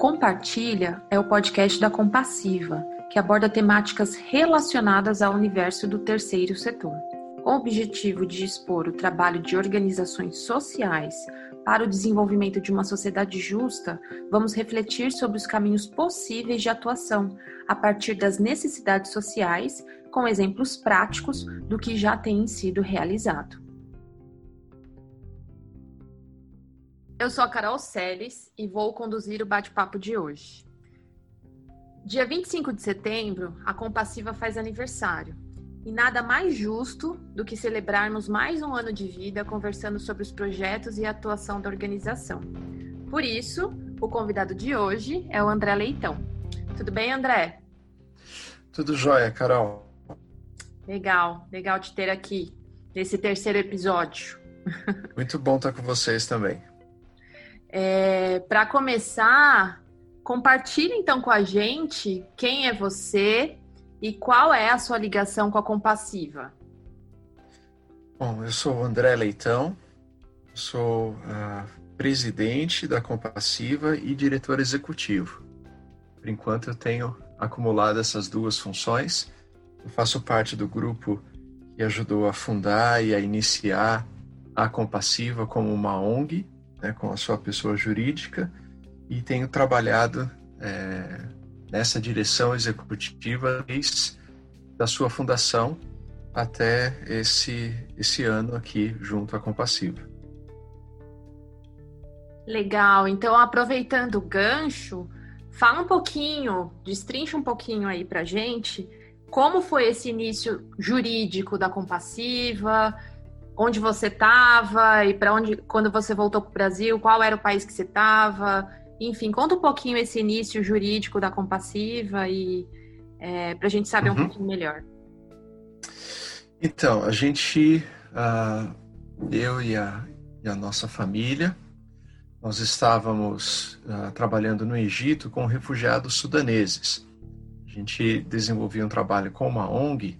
Compartilha é o podcast da Compassiva, que aborda temáticas relacionadas ao universo do terceiro setor. Com o objetivo de expor o trabalho de organizações sociais para o desenvolvimento de uma sociedade justa, vamos refletir sobre os caminhos possíveis de atuação a partir das necessidades sociais, com exemplos práticos do que já tem sido realizado. Eu sou a Carol Seles e vou conduzir o bate-papo de hoje. Dia 25 de setembro, a Compassiva faz aniversário. E nada mais justo do que celebrarmos mais um ano de vida conversando sobre os projetos e a atuação da organização. Por isso, o convidado de hoje é o André Leitão. Tudo bem, André? Tudo jóia, Carol. Legal, legal te ter aqui nesse terceiro episódio. Muito bom estar com vocês também. É, Para começar, compartilhe então com a gente quem é você e qual é a sua ligação com a Compassiva. Bom, eu sou o André Leitão, sou uh, presidente da Compassiva e diretor executivo. Por enquanto eu tenho acumulado essas duas funções. Eu faço parte do grupo que ajudou a fundar e a iniciar a Compassiva como uma ONG, né, com a sua pessoa jurídica e tenho trabalhado é, nessa direção executiva desde da sua fundação até esse, esse ano aqui junto à Compassiva. Legal. Então, aproveitando o gancho, fala um pouquinho, destrincha um pouquinho aí pra gente como foi esse início jurídico da Compassiva, onde você estava e para onde, quando você voltou para o Brasil, qual era o país que você estava, enfim, conta um pouquinho esse início jurídico da compassiva e é, para a gente saber uhum. um pouquinho melhor. Então, a gente, uh, eu e a, e a, nossa família, nós estávamos uh, trabalhando no Egito com refugiados sudaneses. A gente desenvolvia um trabalho com uma ONG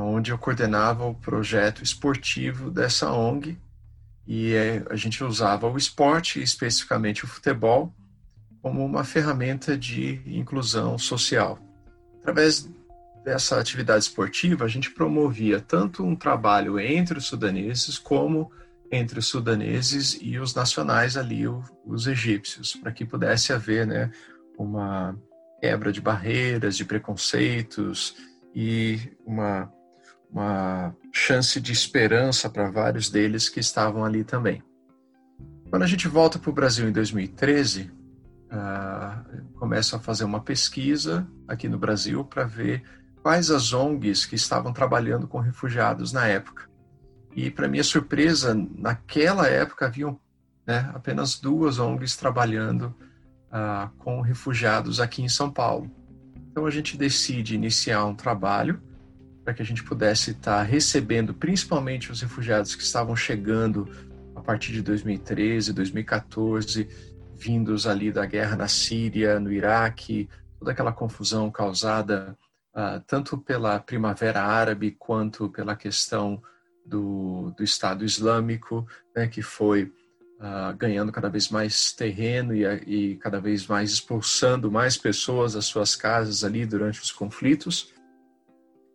onde eu coordenava o projeto esportivo dessa ONG e é, a gente usava o esporte, especificamente o futebol, como uma ferramenta de inclusão social. Através dessa atividade esportiva, a gente promovia tanto um trabalho entre os sudaneses como entre os sudaneses e os nacionais ali, os egípcios, para que pudesse haver né, uma quebra de barreiras, de preconceitos e uma uma chance de esperança para vários deles que estavam ali também. Quando a gente volta para o Brasil em 2013, uh, começo a fazer uma pesquisa aqui no Brasil para ver quais as ONGs que estavam trabalhando com refugiados na época. E, para minha surpresa, naquela época haviam né, apenas duas ONGs trabalhando uh, com refugiados aqui em São Paulo. Então, a gente decide iniciar um trabalho para que a gente pudesse estar recebendo principalmente os refugiados que estavam chegando a partir de 2013, 2014, vindos ali da guerra na Síria, no Iraque, toda aquela confusão causada uh, tanto pela Primavera Árabe quanto pela questão do, do Estado Islâmico, né, que foi uh, ganhando cada vez mais terreno e, e cada vez mais expulsando mais pessoas das suas casas ali durante os conflitos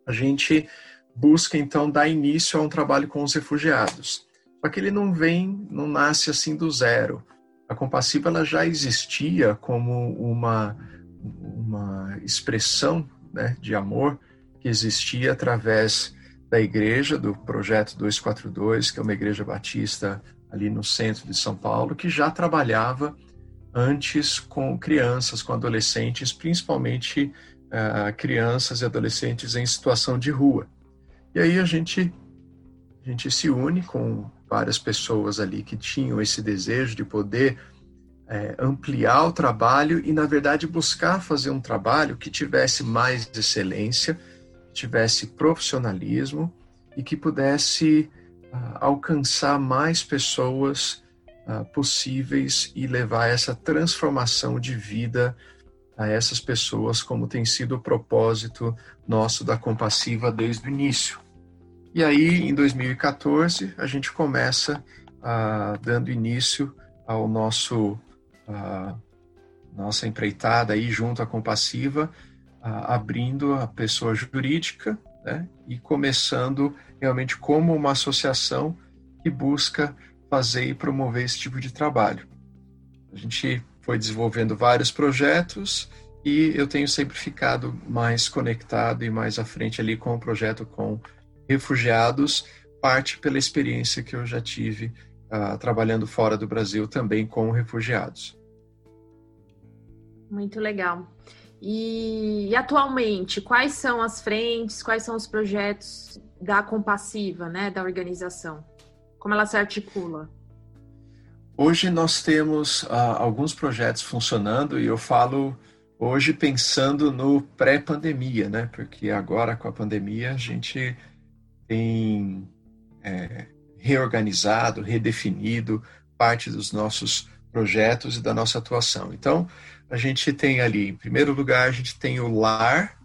a gente busca então dar início a um trabalho com os refugiados. Só que ele não vem, não nasce assim do zero. A compassiva ela já existia como uma uma expressão né, de amor que existia através da igreja, do projeto 242, que é uma igreja batista ali no centro de São Paulo, que já trabalhava antes com crianças, com adolescentes, principalmente uh, crianças e adolescentes em situação de rua. E aí a gente, a gente se une com várias pessoas ali que tinham esse desejo de poder é, ampliar o trabalho e, na verdade, buscar fazer um trabalho que tivesse mais excelência, tivesse profissionalismo e que pudesse uh, alcançar mais pessoas uh, possíveis e levar essa transformação de vida a essas pessoas, como tem sido o propósito nosso da Compassiva desde o início. E aí, em 2014, a gente começa ah, dando início ao nosso, ah, nossa empreitada aí junto à Compassiva, abrindo a pessoa jurídica né, e começando realmente como uma associação que busca fazer e promover esse tipo de trabalho. A gente foi desenvolvendo vários projetos e eu tenho sempre ficado mais conectado e mais à frente ali com o projeto com refugiados, parte pela experiência que eu já tive uh, trabalhando fora do Brasil também com refugiados. Muito legal. E, e, atualmente, quais são as frentes, quais são os projetos da Compassiva, né, da organização? Como ela se articula? Hoje nós temos uh, alguns projetos funcionando e eu falo hoje pensando no pré-pandemia, né? Porque agora com a pandemia a gente tem é, reorganizado, redefinido parte dos nossos projetos e da nossa atuação. Então, a gente tem ali, em primeiro lugar, a gente tem o LAR,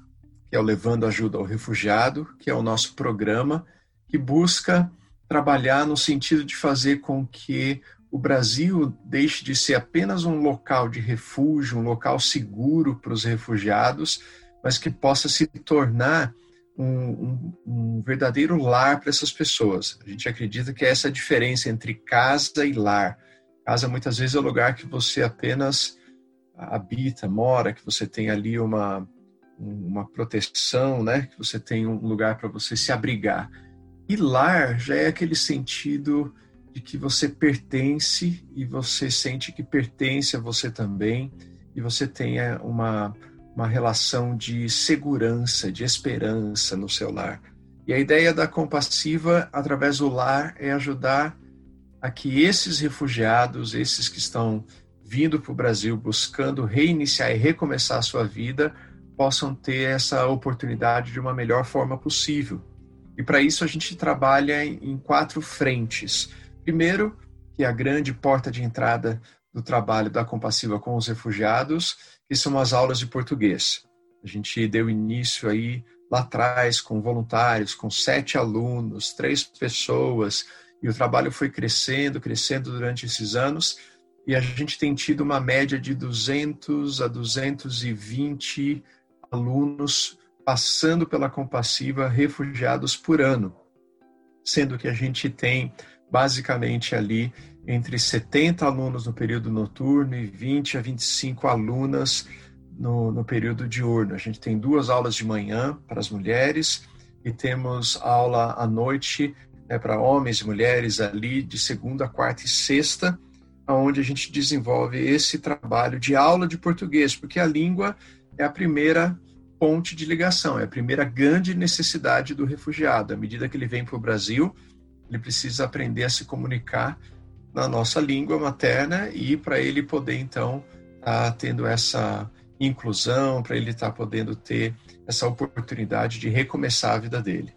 que é o Levando Ajuda ao Refugiado, que é o nosso programa que busca trabalhar no sentido de fazer com que o Brasil deixe de ser apenas um local de refúgio, um local seguro para os refugiados, mas que possa se tornar um, um, um verdadeiro lar para essas pessoas. A gente acredita que é essa a diferença entre casa e lar. Casa muitas vezes é o lugar que você apenas habita, mora, que você tem ali uma, uma proteção, né? que você tem um lugar para você se abrigar. E lar já é aquele sentido de que você pertence e você sente que pertence a você também e você tenha uma, uma relação de segurança, de esperança no seu lar. E a ideia da compassiva, através do lar, é ajudar a que esses refugiados, esses que estão vindo para o Brasil buscando reiniciar e recomeçar a sua vida, possam ter essa oportunidade de uma melhor forma possível. E para isso a gente trabalha em quatro frentes. Primeiro, que é a grande porta de entrada do trabalho da Compassiva com os refugiados, que são as aulas de português. A gente deu início aí lá atrás com voluntários, com sete alunos, três pessoas, e o trabalho foi crescendo, crescendo durante esses anos, e a gente tem tido uma média de 200 a 220 alunos passando pela Compassiva refugiados por ano, sendo que a gente tem basicamente ali entre 70 alunos no período noturno e 20 a 25 alunas no, no período diurno. A gente tem duas aulas de manhã para as mulheres e temos aula à noite né, para homens e mulheres ali de segunda, quarta e sexta, onde a gente desenvolve esse trabalho de aula de português, porque a língua é a primeira ponte de ligação, é a primeira grande necessidade do refugiado. À medida que ele vem para o Brasil, ele precisa aprender a se comunicar na nossa língua materna e para ele poder então estar tá tendo essa inclusão, para ele estar tá podendo ter essa oportunidade de recomeçar a vida dele.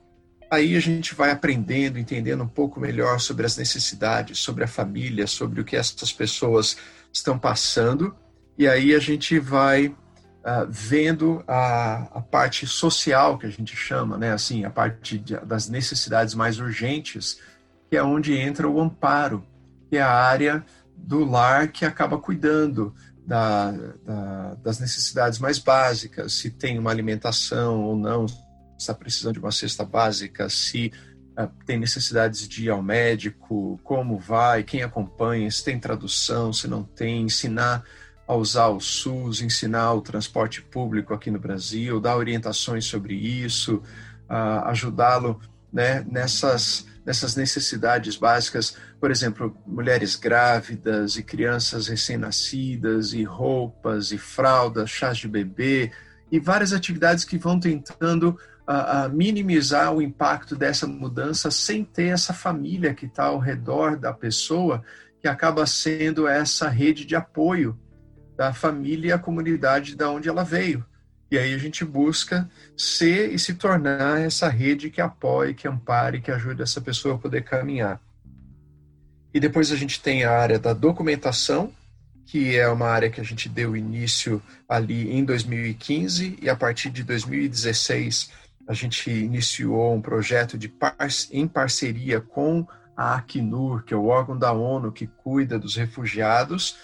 Aí a gente vai aprendendo, entendendo um pouco melhor sobre as necessidades, sobre a família, sobre o que essas pessoas estão passando, e aí a gente vai uh, vendo a, a, parte social que a gente chama, né? Assim, a parte de, das necessidades mais urgentes, que é onde entra o amparo, que é a área do lar que acaba cuidando da, da, das necessidades mais básicas, se tem uma alimentação ou não, se está precisando de uma cesta básica, se uh, tem necessidades de ir ao médico, como vai, quem acompanha, se tem tradução, se não tem, ensinar a usar o SUS, ensinar o transporte público aqui no Brasil, dar orientações sobre isso, ajudá-lo né, nessas, nessas necessidades básicas, por exemplo, mulheres grávidas e crianças recém-nascidas, e roupas, e fraldas, chás de bebê, e várias atividades que vão tentando uh, uh, minimizar o impacto dessa mudança sem ter essa família que está ao redor da pessoa, que acaba sendo essa rede de apoio da família e a comunidade da onde ela veio. E aí a gente busca ser e se tornar essa rede que apoie, que ampare, que ajude essa pessoa a poder caminhar. E depois a gente tem a área da documentação, que é uma área que a gente deu início ali em 2015 e a partir de 2016 a gente iniciou um projeto de par em parceria com a Acnur, que é o órgão da ONU que cuida dos refugiados,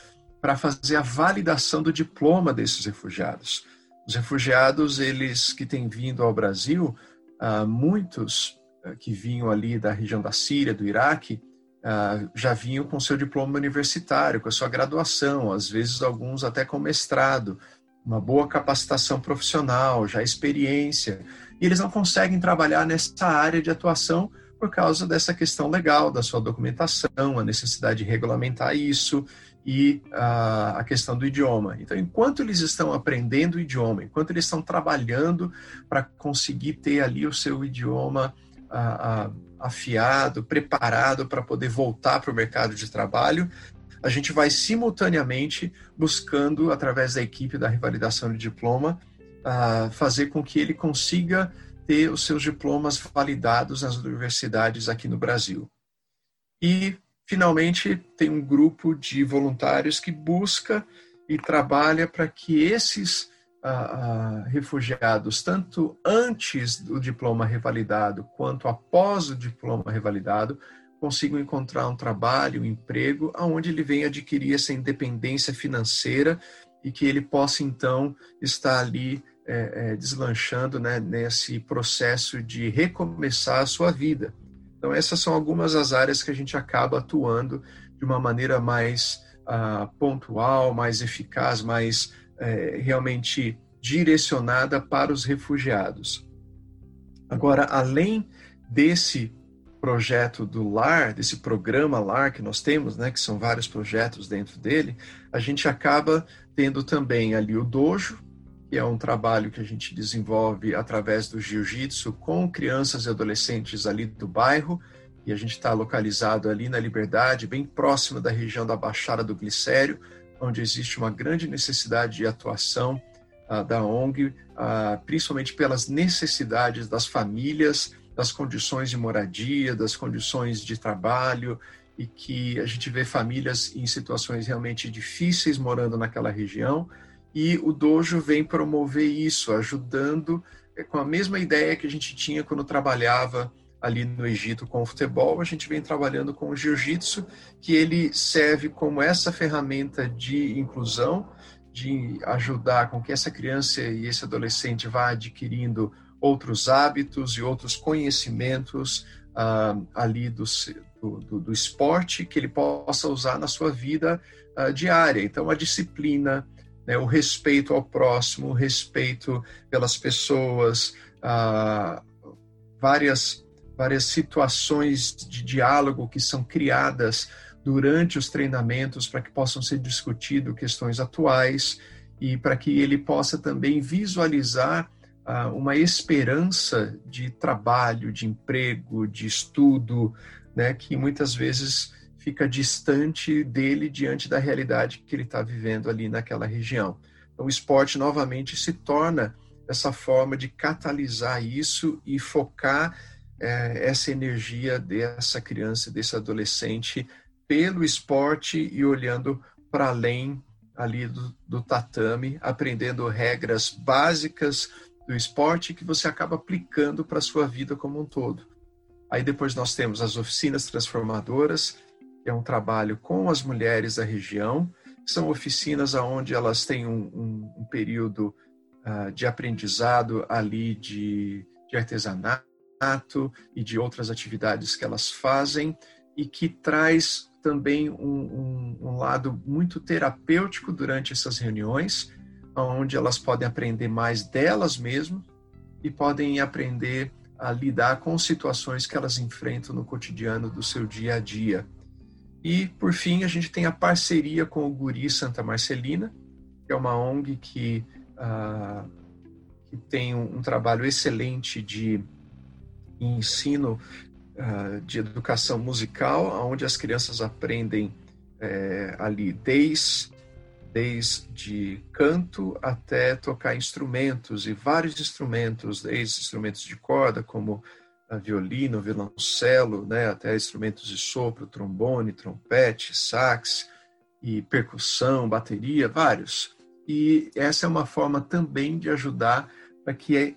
para fazer a validação do diploma desses refugiados. Os refugiados, eles que têm vindo ao Brasil, uh, muitos uh, que vinham ali da região da Síria, do Iraque, uh, já vinham com seu diploma universitário, com a sua graduação, às vezes alguns até com mestrado, uma boa capacitação profissional, já experiência, e eles não conseguem trabalhar nessa área de atuação por causa dessa questão legal da sua documentação, a necessidade de regulamentar isso e a, a questão do idioma. Então, enquanto eles estão aprendendo o idioma, enquanto eles estão trabalhando para conseguir ter ali o seu idioma a, a, afiado, preparado para poder voltar para o mercado de trabalho, a gente vai simultaneamente buscando, através da equipe da revalidação de diploma, fazer com que ele consiga ter os seus diplomas validados nas universidades aqui no Brasil. E finalmente, tem um grupo de voluntários que busca e trabalha para que esses uh, uh, refugiados, tanto antes do diploma revalidado quanto após o diploma revalidado, consigam encontrar um trabalho, um emprego, aonde ele venha adquirir essa independência financeira e que ele possa então estar ali é, é, deslanchando né, nesse processo de recomeçar a sua vida. Então, essas são algumas das áreas que a gente acaba atuando de uma maneira mais uh, pontual, mais eficaz, mais uh, realmente direcionada para os refugiados. Agora, além desse projeto do LAR, desse programa LAR que nós temos, né, que são vários projetos dentro dele, a gente acaba tendo também ali o dojo, que é um trabalho que a gente desenvolve através do jiu-jitsu com crianças e adolescentes ali do bairro, e a gente está localizado ali na Liberdade, bem próximo da região da Baixada do Glicério, onde existe uma grande necessidade de atuação uh, da ONG, uh, principalmente pelas necessidades das famílias, das condições de moradia, das condições de trabalho, e que a gente vê famílias em situações realmente difíceis morando naquela região, e o dojo vem promover isso, ajudando é, com a mesma ideia que a gente tinha quando trabalhava ali no Egito com o futebol, a gente vem trabalhando com o jiu-jitsu, que ele serve como essa ferramenta de inclusão, de ajudar com que essa criança e esse adolescente vá adquirindo outros hábitos e outros conhecimentos uh, ali do, do, do, esporte que ele possa usar na sua vida uh, diária. Então, a disciplina, né, o respeito ao próximo, o respeito pelas pessoas, várias, várias situações de diálogo que são criadas durante os treinamentos para que possam ser discutidas questões atuais e para que ele possa também visualizar uma esperança de trabalho, de emprego, de estudo, né, que muitas vezes fica distante dele diante da realidade que ele está vivendo ali naquela região. Então, o esporte novamente se torna essa forma de catalisar isso e focar é, essa energia dessa criança, desse adolescente pelo esporte e olhando para além ali do, do tatame, aprendendo regras básicas do esporte que você acaba aplicando para a sua vida como um todo. Aí depois nós temos as oficinas transformadoras, é um trabalho com as mulheres da região. São oficinas onde elas têm um, um, um período uh, de aprendizado ali de, de artesanato e de outras atividades que elas fazem e que traz também um, um, lado muito terapêutico durante essas reuniões, onde elas podem aprender mais delas mesmas e podem aprender a lidar com situações que elas enfrentam no cotidiano do seu dia a dia. E, por fim, a gente tem a parceria com o Guri Santa Marcelina, que é uma ONG que, uh, que tem um, um, trabalho excelente de ensino uh, de educação musical, onde as crianças aprendem é, ali desde, desde canto até tocar instrumentos, e vários instrumentos, desde instrumentos de corda, como violino, violoncelo, né, até instrumentos de sopro, trombone, trompete, sax e percussão, bateria, vários. E essa é uma forma também de ajudar para que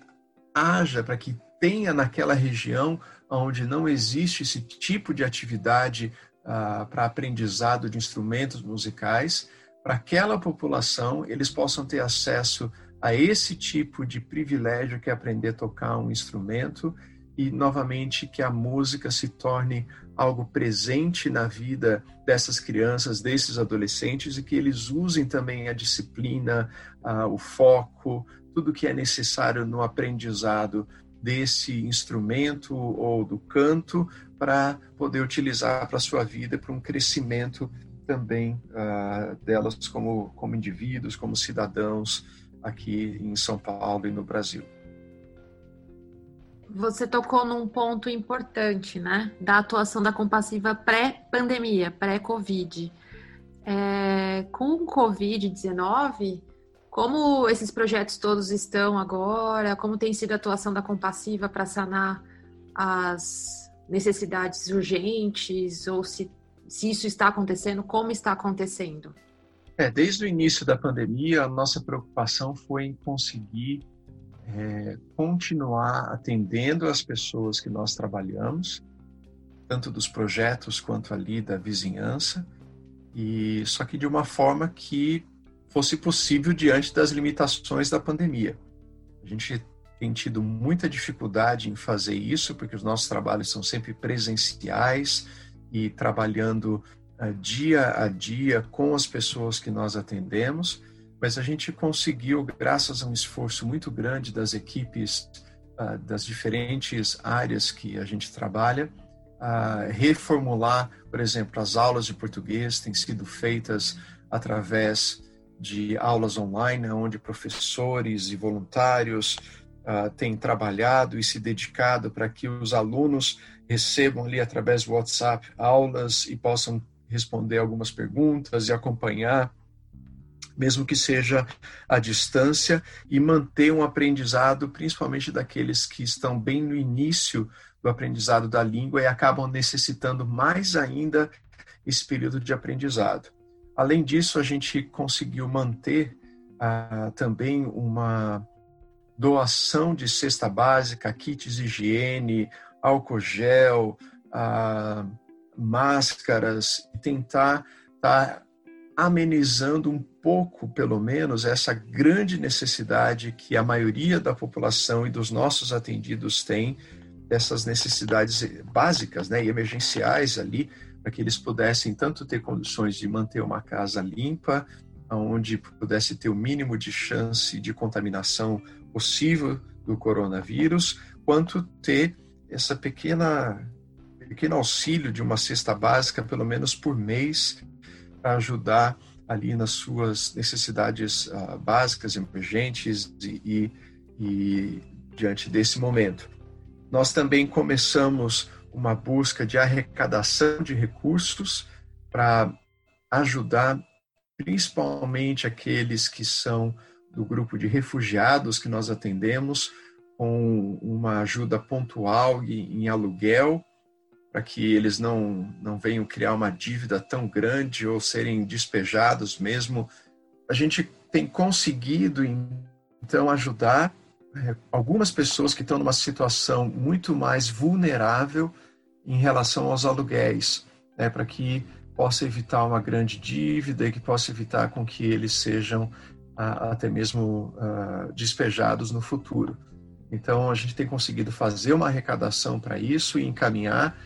haja, para que tenha naquela região onde não existe esse tipo de atividade uh, para aprendizado de instrumentos musicais, para aquela população eles possam ter acesso a esse tipo de privilégio que é aprender a tocar um instrumento e novamente que a música se torne algo presente na vida dessas crianças, desses adolescentes e que eles usem também a disciplina, uh, o foco, tudo que é necessário no aprendizado desse instrumento ou do canto para poder utilizar para a sua vida, para um crescimento também uh, delas como, como indivíduos, como cidadãos aqui em São Paulo e no Brasil você tocou num ponto importante, né? Da atuação da compassiva pré-pandemia, pré-Covid. É, com o Covid-19, como esses projetos todos estão agora? Como tem sido a atuação da compassiva para sanar as necessidades urgentes? Ou se, se isso está acontecendo, como está acontecendo? É, desde o início da pandemia, a nossa preocupação foi em conseguir é, continuar atendendo as pessoas que nós trabalhamos, tanto dos projetos quanto ali da vizinhança, e só que de uma forma que fosse possível diante das limitações da pandemia. A gente tem tido muita dificuldade em fazer isso, porque os nossos trabalhos são sempre presenciais e trabalhando uh, dia a dia com as pessoas que nós atendemos mas a gente conseguiu, graças a um esforço muito grande das equipes uh, das diferentes áreas que a gente trabalha, uh, reformular, por exemplo, as aulas de português têm sido feitas através de aulas online, onde professores e voluntários uh, têm trabalhado e se dedicado para que os alunos recebam ali através do WhatsApp aulas e possam responder algumas perguntas e acompanhar mesmo que seja à distância, e manter um aprendizado, principalmente daqueles que estão bem no início do aprendizado da língua e acabam necessitando mais ainda esse período de aprendizado. Além disso, a gente conseguiu manter ah, também uma doação de cesta básica, kits de higiene, álcool gel, ah, máscaras, e tentar estar tá amenizando um pouco, pelo menos, essa grande necessidade que a maioria da população e dos nossos atendidos tem, dessas necessidades básicas né, e emergenciais ali, para que eles pudessem tanto ter condições de manter uma casa limpa, onde pudesse ter o mínimo de chance de contaminação possível do coronavírus, quanto ter essa pequena pequeno auxílio de uma cesta básica, pelo menos por mês, para ajudar ali nas suas necessidades uh, básicas, emergentes e, e, e diante desse momento. Nós também começamos uma busca de arrecadação de recursos para ajudar principalmente aqueles que são do grupo de refugiados que nós atendemos, com uma ajuda pontual em, aluguel para que eles não, não venham criar uma dívida tão grande ou serem despejados mesmo. A gente tem conseguido, então, ajudar é, algumas pessoas que estão numa situação muito mais vulnerável em relação aos aluguéis, né, para que possa evitar uma grande dívida e que possa evitar com que eles sejam até mesmo uh, despejados no futuro. Então, a gente tem conseguido fazer uma arrecadação para isso e encaminhar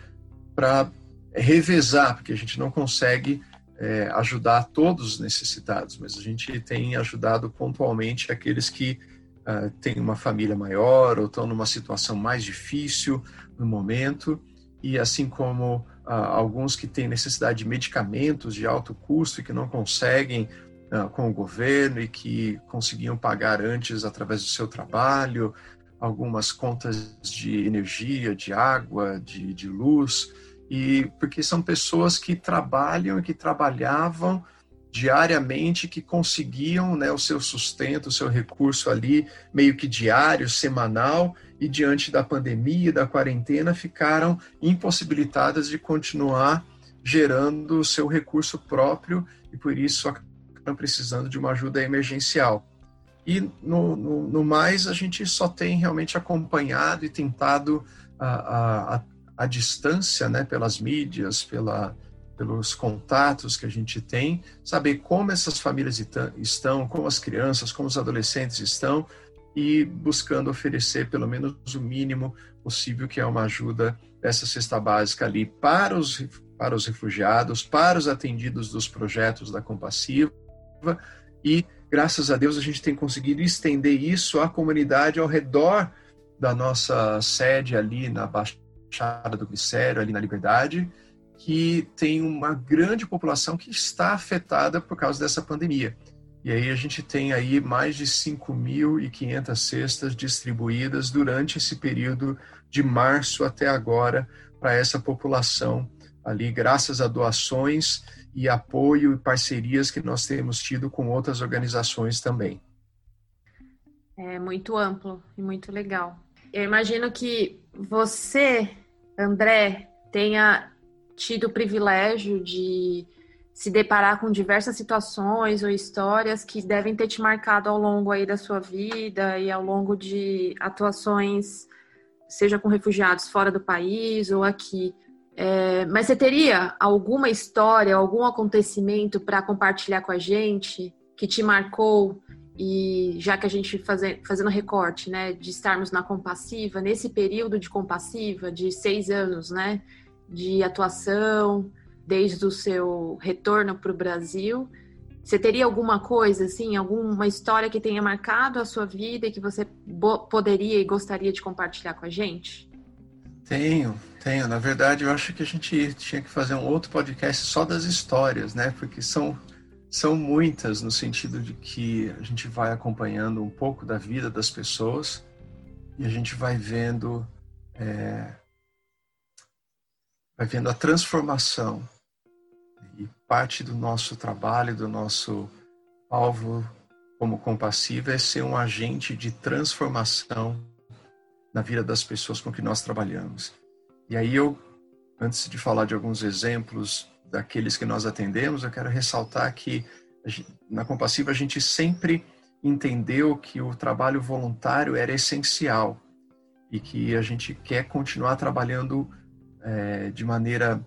para revezar, porque a gente não consegue é, ajudar todos os necessitados, mas a gente tem ajudado pontualmente aqueles que uh, têm uma família maior ou estão numa situação mais difícil no momento, e assim como uh, alguns que têm necessidade de medicamentos de alto custo e que não conseguem uh, com o governo e que conseguiam pagar antes através do seu trabalho, algumas contas de energia, de água, de, de luz, e porque são pessoas que trabalham e que trabalhavam diariamente, que conseguiam né, o seu sustento, o seu recurso ali, meio que diário, semanal, e diante da pandemia e da quarentena ficaram impossibilitadas de continuar gerando o seu recurso próprio e por isso acabam precisando de uma ajuda emergencial. E no, no, no, mais, a gente só tem realmente acompanhado e tentado a, a, a, distância, né, pelas mídias, pela, pelos contatos que a gente tem, saber como essas famílias estão, como as crianças, como os adolescentes estão e buscando oferecer pelo menos o mínimo possível, que é uma ajuda dessa cesta básica ali para os, para os refugiados, para os atendidos dos projetos da Compassiva e graças a Deus a gente tem conseguido estender isso à comunidade ao redor da nossa sede ali na Baixada do Glicério, ali na Liberdade, que tem uma grande população que está afetada por causa dessa pandemia. E aí a gente tem aí mais de 5.500 cestas distribuídas durante esse período de março até agora para essa população ali, graças a doações e apoio e parcerias que nós temos tido com outras organizações também. É muito amplo e muito legal. Eu imagino que você, André, tenha tido o privilégio de se deparar com diversas situações ou histórias que devem ter te marcado ao longo aí da sua vida e ao longo de atuações, seja com refugiados fora do país ou aqui. É, mas você teria alguma história, algum acontecimento para compartilhar com a gente que te marcou e já que a gente faze, fazendo recorte, né, de estarmos na compassiva nesse período de compassiva de seis anos, né, de atuação desde o seu retorno para o Brasil. Você teria alguma coisa, assim, alguma história que tenha marcado a sua vida e que você poderia e gostaria de compartilhar com a gente? Tenho, tenho. Na verdade, eu acho que a gente tinha que fazer um outro podcast só das histórias, né? Porque são, são muitas, no sentido de que a gente vai acompanhando um pouco da vida das pessoas e a gente vai vendo é, vai vendo a transformação. E parte do nosso trabalho, do nosso alvo como compassivo é ser um agente de transformação na vida das pessoas com que nós trabalhamos. E aí eu, antes de falar de alguns exemplos daqueles que nós atendemos, eu quero ressaltar que na compassiva a gente sempre entendeu que o trabalho voluntário era essencial e que a gente quer continuar trabalhando é, de maneira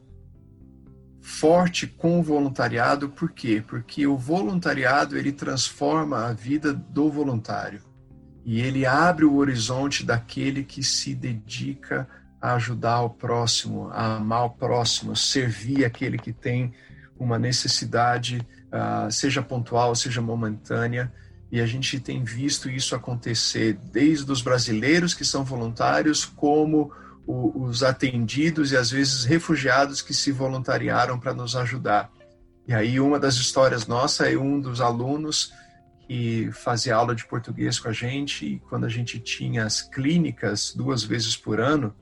forte com o voluntariado, por quê? Porque o voluntariado ele transforma a vida do voluntário e ele abre o horizonte daquele que se dedica a ajudar o próximo, a amar o próximo, servir aquele que tem uma necessidade, uh, seja pontual, seja momentânea. E a gente tem visto isso acontecer desde os brasileiros que são voluntários, como os atendidos e às vezes refugiados que se voluntariaram para nos ajudar. E aí uma das histórias nossa é um dos alunos que fazia aula de português com a gente e quando a gente tinha as clínicas duas vezes por ano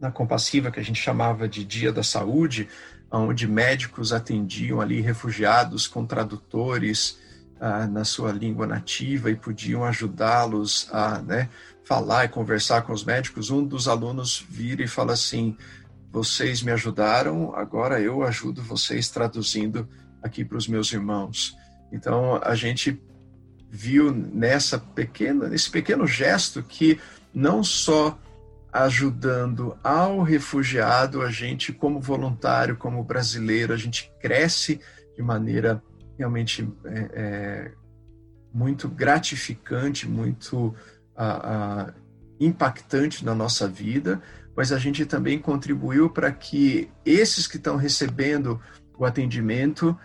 na compassiva que a gente chamava de Dia da Saúde, onde médicos atendiam ali refugiados com tradutores ah, na sua língua nativa e podiam ajudá-los a né, falar e conversar com os médicos, um dos alunos vira e fala assim: vocês me ajudaram, agora eu ajudo vocês traduzindo aqui para os meus irmãos. Então a gente viu nessa pequena, nesse pequeno gesto que não só ajudando ao refugiado, a gente como voluntário, como brasileiro, a gente cresce de maneira realmente é, é, muito gratificante, muito impactante na nossa vida, mas a gente também contribuiu para que esses que estão recebendo o atendimento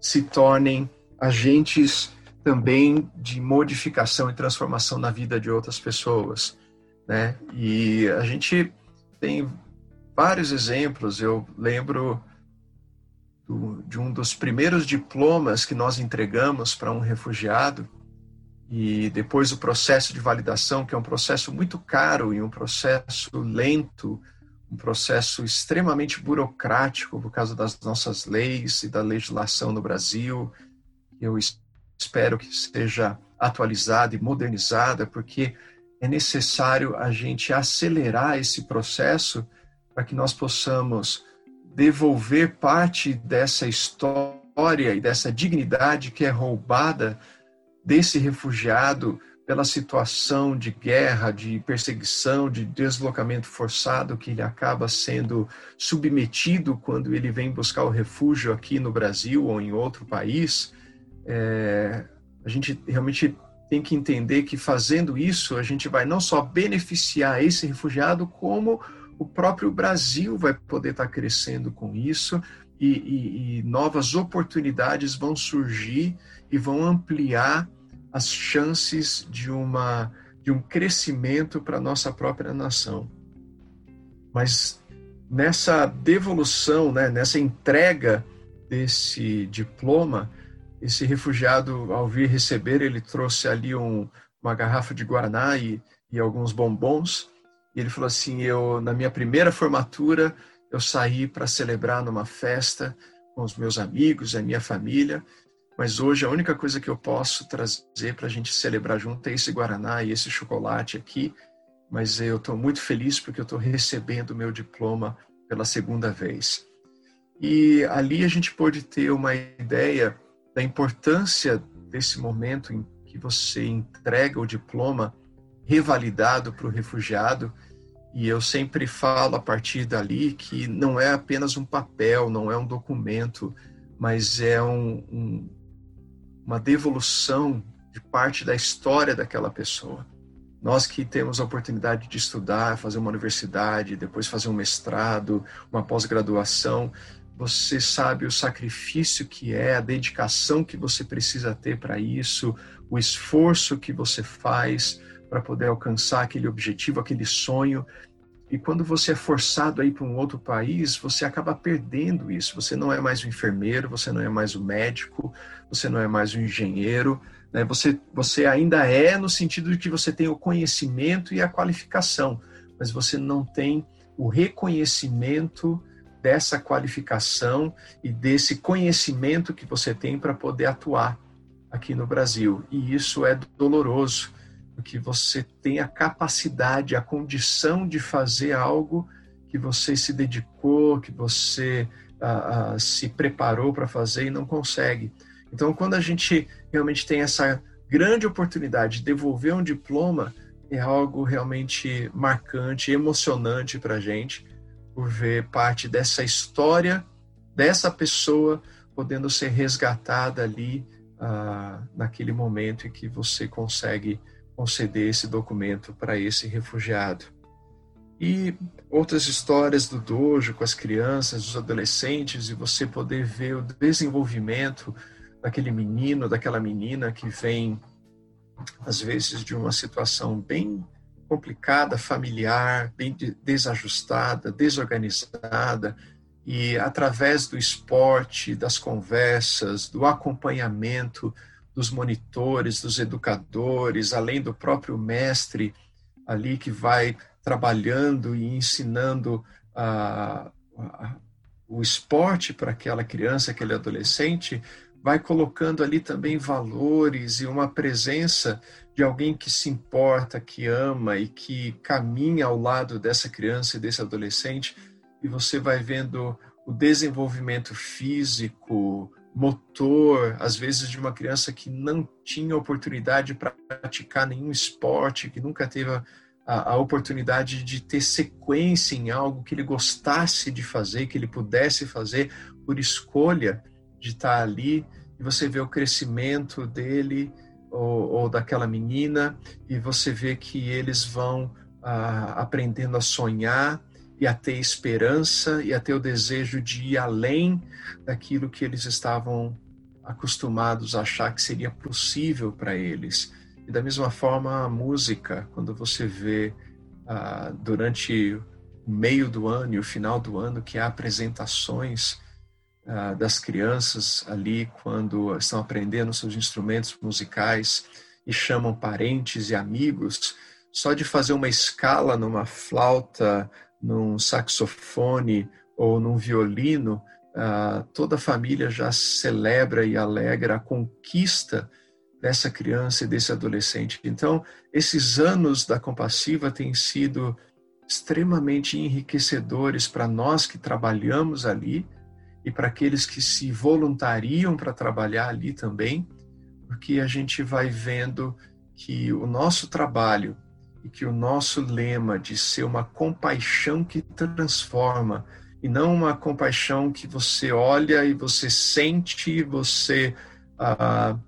se tornem agentes também de modificação e transformação na vida de outras pessoas, né? E a gente tem vários exemplos. Eu lembro do, de um dos primeiros diplomas que nós entregamos para um refugiado e depois o processo de validação, que é um processo muito caro e um processo lento, um processo extremamente burocrático por causa das nossas leis e da legislação no Brasil. Eu espero que seja atualizada e modernizada, porque é necessário a gente acelerar esse processo para que nós possamos devolver parte dessa história e dessa dignidade que é roubada desse refugiado pela situação de guerra, de perseguição, de deslocamento forçado que ele acaba sendo submetido quando ele vem buscar o refúgio aqui no Brasil ou em outro país, é, a gente realmente tem que entender que fazendo isso a gente vai não só beneficiar esse refugiado, como o próprio Brasil vai poder estar crescendo com isso e, e, e novas oportunidades vão surgir e vão ampliar as chances de uma de um crescimento para nossa própria nação. Mas nessa devolução, né, nessa entrega desse diploma, esse refugiado, ao vir receber, ele trouxe ali um, uma garrafa de guaraná e, e alguns bombons. E ele falou assim: eu na minha primeira formatura eu saí para celebrar numa festa com os meus amigos, a minha família, mas hoje a única coisa que eu posso trazer para a gente celebrar junto é esse Guaraná e esse chocolate aqui. Mas eu estou muito feliz porque eu estou recebendo meu diploma pela segunda vez. E ali a gente pode ter uma ideia da importância desse momento em que você entrega o diploma revalidado para o refugiado. E eu sempre falo a partir dali que não é apenas um papel, não é um documento, mas é um, um uma devolução de parte da história daquela pessoa. Nós que temos a oportunidade de estudar, fazer uma universidade, depois fazer um mestrado, uma pós-graduação, você sabe o sacrifício que é, a dedicação que você precisa ter para isso, o esforço que você faz para poder alcançar aquele objetivo, aquele sonho. E quando você é forçado a ir para um outro país, você acaba perdendo isso. Você não é mais o enfermeiro, você não é mais o médico, você não é mais o engenheiro. Né? Você, você ainda é no sentido de que você tem o conhecimento e a qualificação, mas você não tem o reconhecimento dessa qualificação e desse conhecimento que você tem para poder atuar aqui no Brasil. E isso é doloroso que você tem a capacidade, a condição de fazer algo que você se dedicou, que você se preparou para fazer e não consegue. Então, quando a gente realmente tem essa grande oportunidade de devolver um diploma, é algo realmente marcante, emocionante para a gente, por ver parte dessa história dessa pessoa podendo ser resgatada ali ah, naquele momento em que você consegue conceder esse documento para esse refugiado. E outras histórias do dojo com as crianças, os adolescentes, e você poder ver o desenvolvimento daquele menino, daquela menina que vem, às vezes, de uma situação bem complicada, familiar, bem desajustada, desorganizada, e através do esporte, das conversas, do acompanhamento, dos monitores, dos educadores, além do próprio mestre ali que vai trabalhando e ensinando a, a, o esporte para aquela criança, aquele adolescente, vai colocando ali também valores e uma presença de alguém que se importa, que ama e que caminha ao lado dessa criança e desse adolescente, e você vai vendo o desenvolvimento físico, motor, às vezes de uma criança que não tinha oportunidade para praticar nenhum esporte, que nunca teve a, a, oportunidade de ter sequência em algo que ele gostasse de fazer, que ele pudesse fazer por escolha de estar ali, e você vê o crescimento dele ou, ou daquela menina, e você vê que eles vão ah, aprendendo a sonhar, e a ter esperança e a ter o desejo de ir além daquilo que eles estavam acostumados a achar que seria possível para eles. E da mesma forma a música, quando você vê ah, durante o meio do ano e o final do ano que há apresentações ah, das crianças ali quando estão aprendendo seus instrumentos musicais e chamam parentes e amigos, só de fazer uma escala numa flauta num saxofone ou num violino, uh, toda a família já celebra e alegra a conquista dessa criança e desse adolescente. Então, esses anos da compassiva têm sido extremamente enriquecedores para nós que trabalhamos ali e para aqueles que se voluntariam para trabalhar ali também, porque a gente vai vendo que o nosso trabalho e que o nosso lema de ser uma compaixão que transforma e não uma compaixão que você olha e você sente, você ah,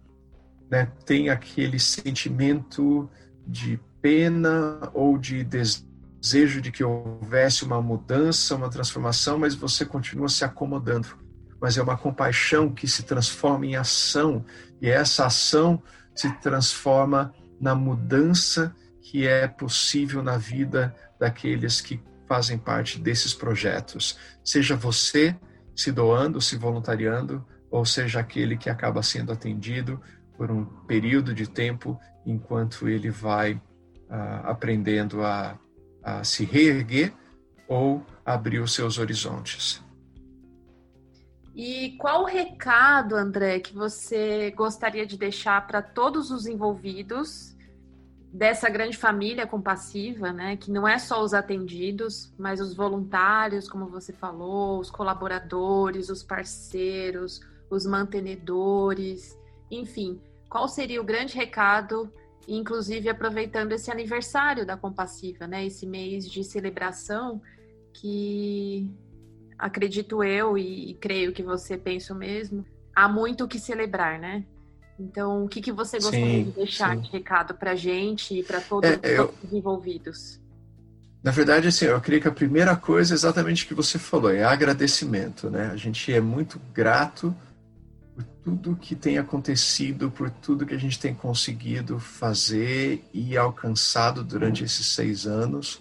né, tem aquele sentimento de pena ou de desejo de que houvesse uma mudança, uma transformação, mas você continua se acomodando. Mas é uma compaixão que se transforma em ação e essa ação se transforma na mudança que é possível na vida daqueles que fazem parte desses projetos. Seja você se doando, se voluntariando, ou seja aquele que acaba sendo atendido por um período de tempo enquanto ele vai uh, aprendendo a, a se reerguer ou abrir os seus horizontes. E qual o recado, André, que você gostaria de deixar para todos os envolvidos dessa grande família compassiva, né? Que não é só os atendidos, mas os voluntários, como você falou, os colaboradores, os parceiros, os mantenedores, enfim. Qual seria o grande recado, inclusive aproveitando esse aniversário da compassiva, né? Esse mês de celebração que acredito eu e, e creio que você pensa o mesmo, há muito o que celebrar, né? Então, o que, que você gostaria sim, de deixar de recado para a gente e para todos é, eu, os envolvidos? Na verdade, assim, eu creio que a primeira coisa é exatamente o que você falou, é agradecimento, né? A gente é muito grato tudo que tem acontecido, por tudo que a gente tem conseguido fazer e alcançado durante esses seis anos,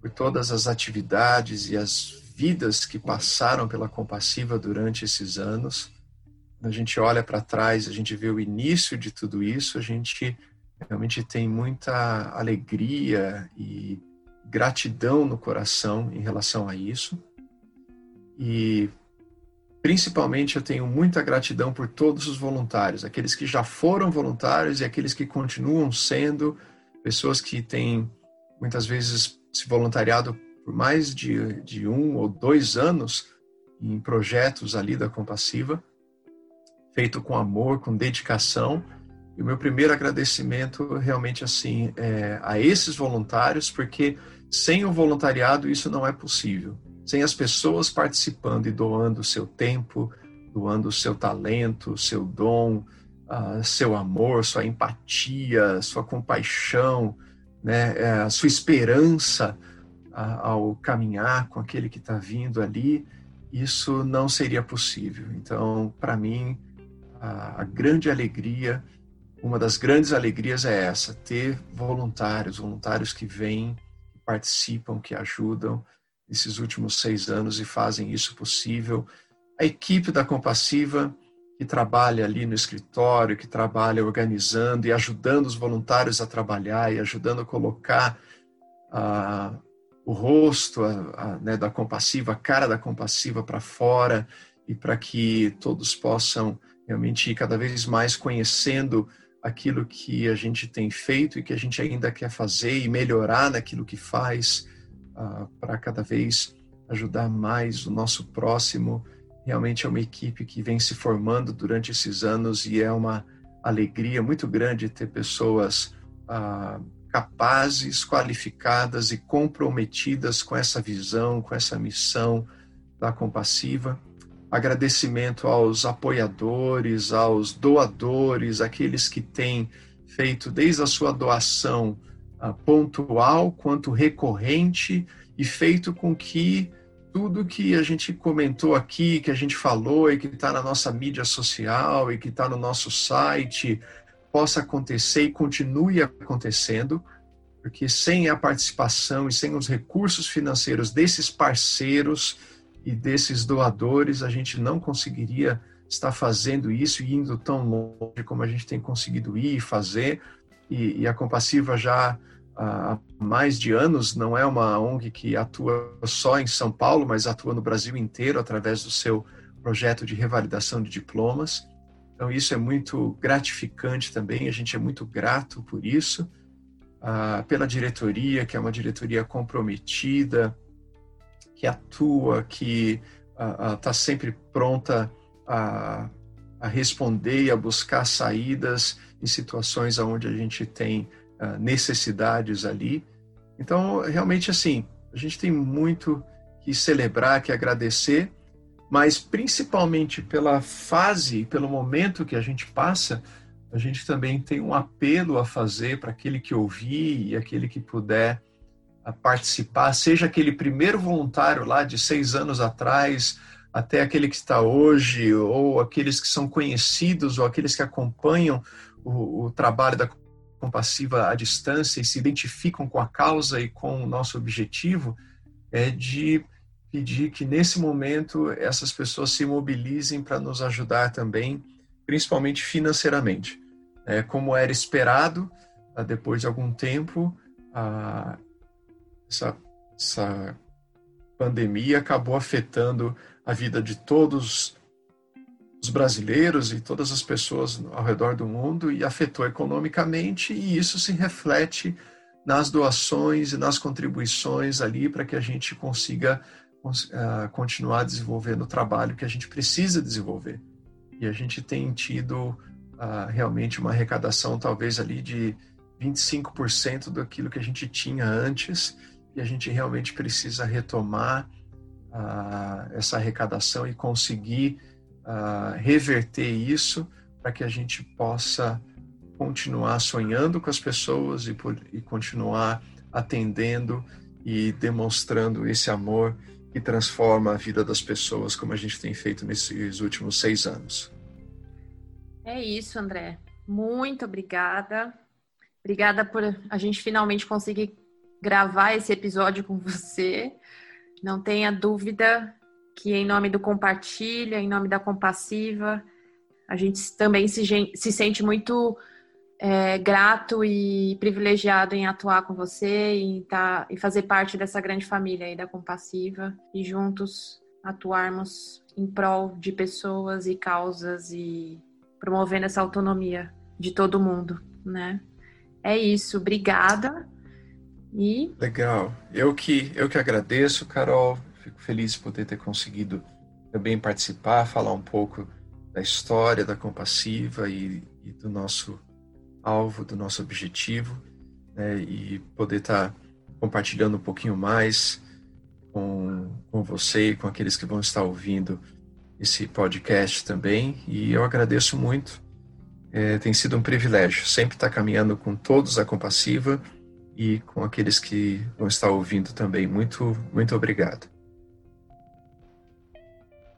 por todas as atividades e as vidas que passaram pela Compassiva durante esses anos a gente olha para trás, a gente vê o início de tudo isso, a gente realmente tem muita alegria e gratidão no coração em relação a isso. E principalmente eu tenho muita gratidão por todos os voluntários, aqueles que já foram voluntários e aqueles que continuam sendo, pessoas que têm muitas vezes se voluntariado por mais de, de um ou dois anos em projetos ali da Compassiva feito com amor, com dedicação. E o meu primeiro agradecimento realmente assim é a esses voluntários, porque sem o voluntariado isso não é possível. Sem as pessoas participando e doando o seu tempo, doando o seu talento, seu dom, uh, seu amor, sua empatia, sua compaixão, né, é, a sua esperança ao caminhar com aquele que está vindo ali, isso não seria possível. Então, para mim, a, a grande alegria, uma das grandes alegrias é essa, ter voluntários, voluntários que vêm, participam, que ajudam esses últimos seis anos e fazem isso possível. A equipe da Compassiva, que trabalha ali no escritório, que trabalha organizando e ajudando os voluntários a trabalhar e ajudando a colocar uh, o rosto né, da Compassiva, a cara da Compassiva para fora e para que todos possam realmente cada vez mais conhecendo aquilo que a gente tem feito e que a gente ainda quer fazer e melhorar naquilo que faz uh, para cada vez ajudar mais o nosso próximo. Realmente é uma equipe que vem se formando durante esses anos e é uma alegria muito grande ter pessoas uh, capazes, qualificadas e comprometidas com essa visão, com essa missão da Compassiva agradecimento aos apoiadores, aos doadores, aqueles que têm feito desde a sua doação pontual quanto recorrente e feito com que tudo que a gente comentou aqui, que a gente falou e que está na nossa mídia social e que está no nosso site possa acontecer e continue acontecendo, porque sem a participação e sem os recursos financeiros desses parceiros, e desses doadores, a gente não conseguiria estar fazendo isso e indo tão longe como a gente tem conseguido ir e fazer. E, e a Compassiva já há mais de anos não é uma ONG que atua só em São Paulo, mas atua no Brasil inteiro através do seu projeto de revalidação de diplomas. Então, isso é muito gratificante também, a gente é muito grato por isso, uh, pela diretoria, que é uma diretoria comprometida, que atua, que está uh, uh, sempre pronta a a responder e a buscar saídas em situações onde a gente tem uh, necessidades ali. Então, realmente, assim, a gente tem muito que celebrar, que agradecer, mas principalmente pela fase, pelo momento que a gente passa, a gente também tem um apelo a fazer para aquele que ouvir e aquele que puder a participar, seja aquele primeiro voluntário lá de seis anos atrás, até aquele que está hoje, ou aqueles que são conhecidos, ou aqueles que acompanham o, o trabalho da compassiva à distância e se identificam com a causa e com o nosso objetivo, é de pedir que nesse momento essas pessoas se mobilizem para nos ajudar também, principalmente financeiramente. É, como era esperado, depois de algum tempo, a, essa, essa pandemia acabou afetando a vida de todos os brasileiros e todas as pessoas ao redor do mundo e afetou economicamente e isso se reflete nas doações e nas contribuições ali para que a gente consiga uh, continuar desenvolvendo o trabalho que a gente precisa desenvolver. E a gente tem tido uh, realmente uma arrecadação talvez ali de 25% daquilo que a gente tinha antes e a gente realmente precisa retomar uh, essa arrecadação e conseguir uh, reverter isso para que a gente possa continuar sonhando com as pessoas e, por, e continuar atendendo e demonstrando esse amor que transforma a vida das pessoas, como a gente tem feito nesses últimos seis anos. É isso, André. Muito obrigada. Obrigada por a gente finalmente conseguir gravar esse episódio com você. Não tenha dúvida que, em nome do Compartilha, em nome da Compassiva, a gente também se, se sente muito é, grato e privilegiado em atuar com você e, tá, e fazer parte dessa grande família aí da Compassiva e juntos atuarmos em prol de pessoas e causas e promovendo essa autonomia de todo mundo, né? É isso, obrigada. E... Legal. Eu que, eu que agradeço, Carol. Fico feliz de poder ter conseguido também participar, falar um pouco da história da Compassiva e, e do nosso alvo, do nosso objetivo, né, e poder estar compartilhando um pouquinho mais com, com você e com aqueles que vão estar ouvindo esse podcast também. E eu agradeço muito. É, tem sido um privilégio sempre estar caminhando com todos a Compassiva e com aqueles que vão estar ouvindo também. Muito, muito obrigado.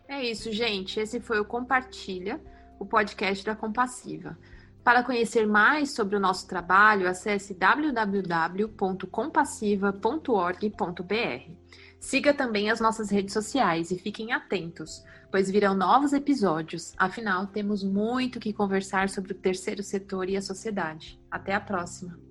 É isso, gente. Esse foi o Compartilha, o podcast da Compassiva. Para conhecer mais sobre o nosso trabalho, acesse www.compassiva.org.br. Siga também as nossas redes sociais e fiquem atentos, pois virão novos episódios. Afinal, temos muito que conversar sobre o terceiro setor e a sociedade. Até a próxima!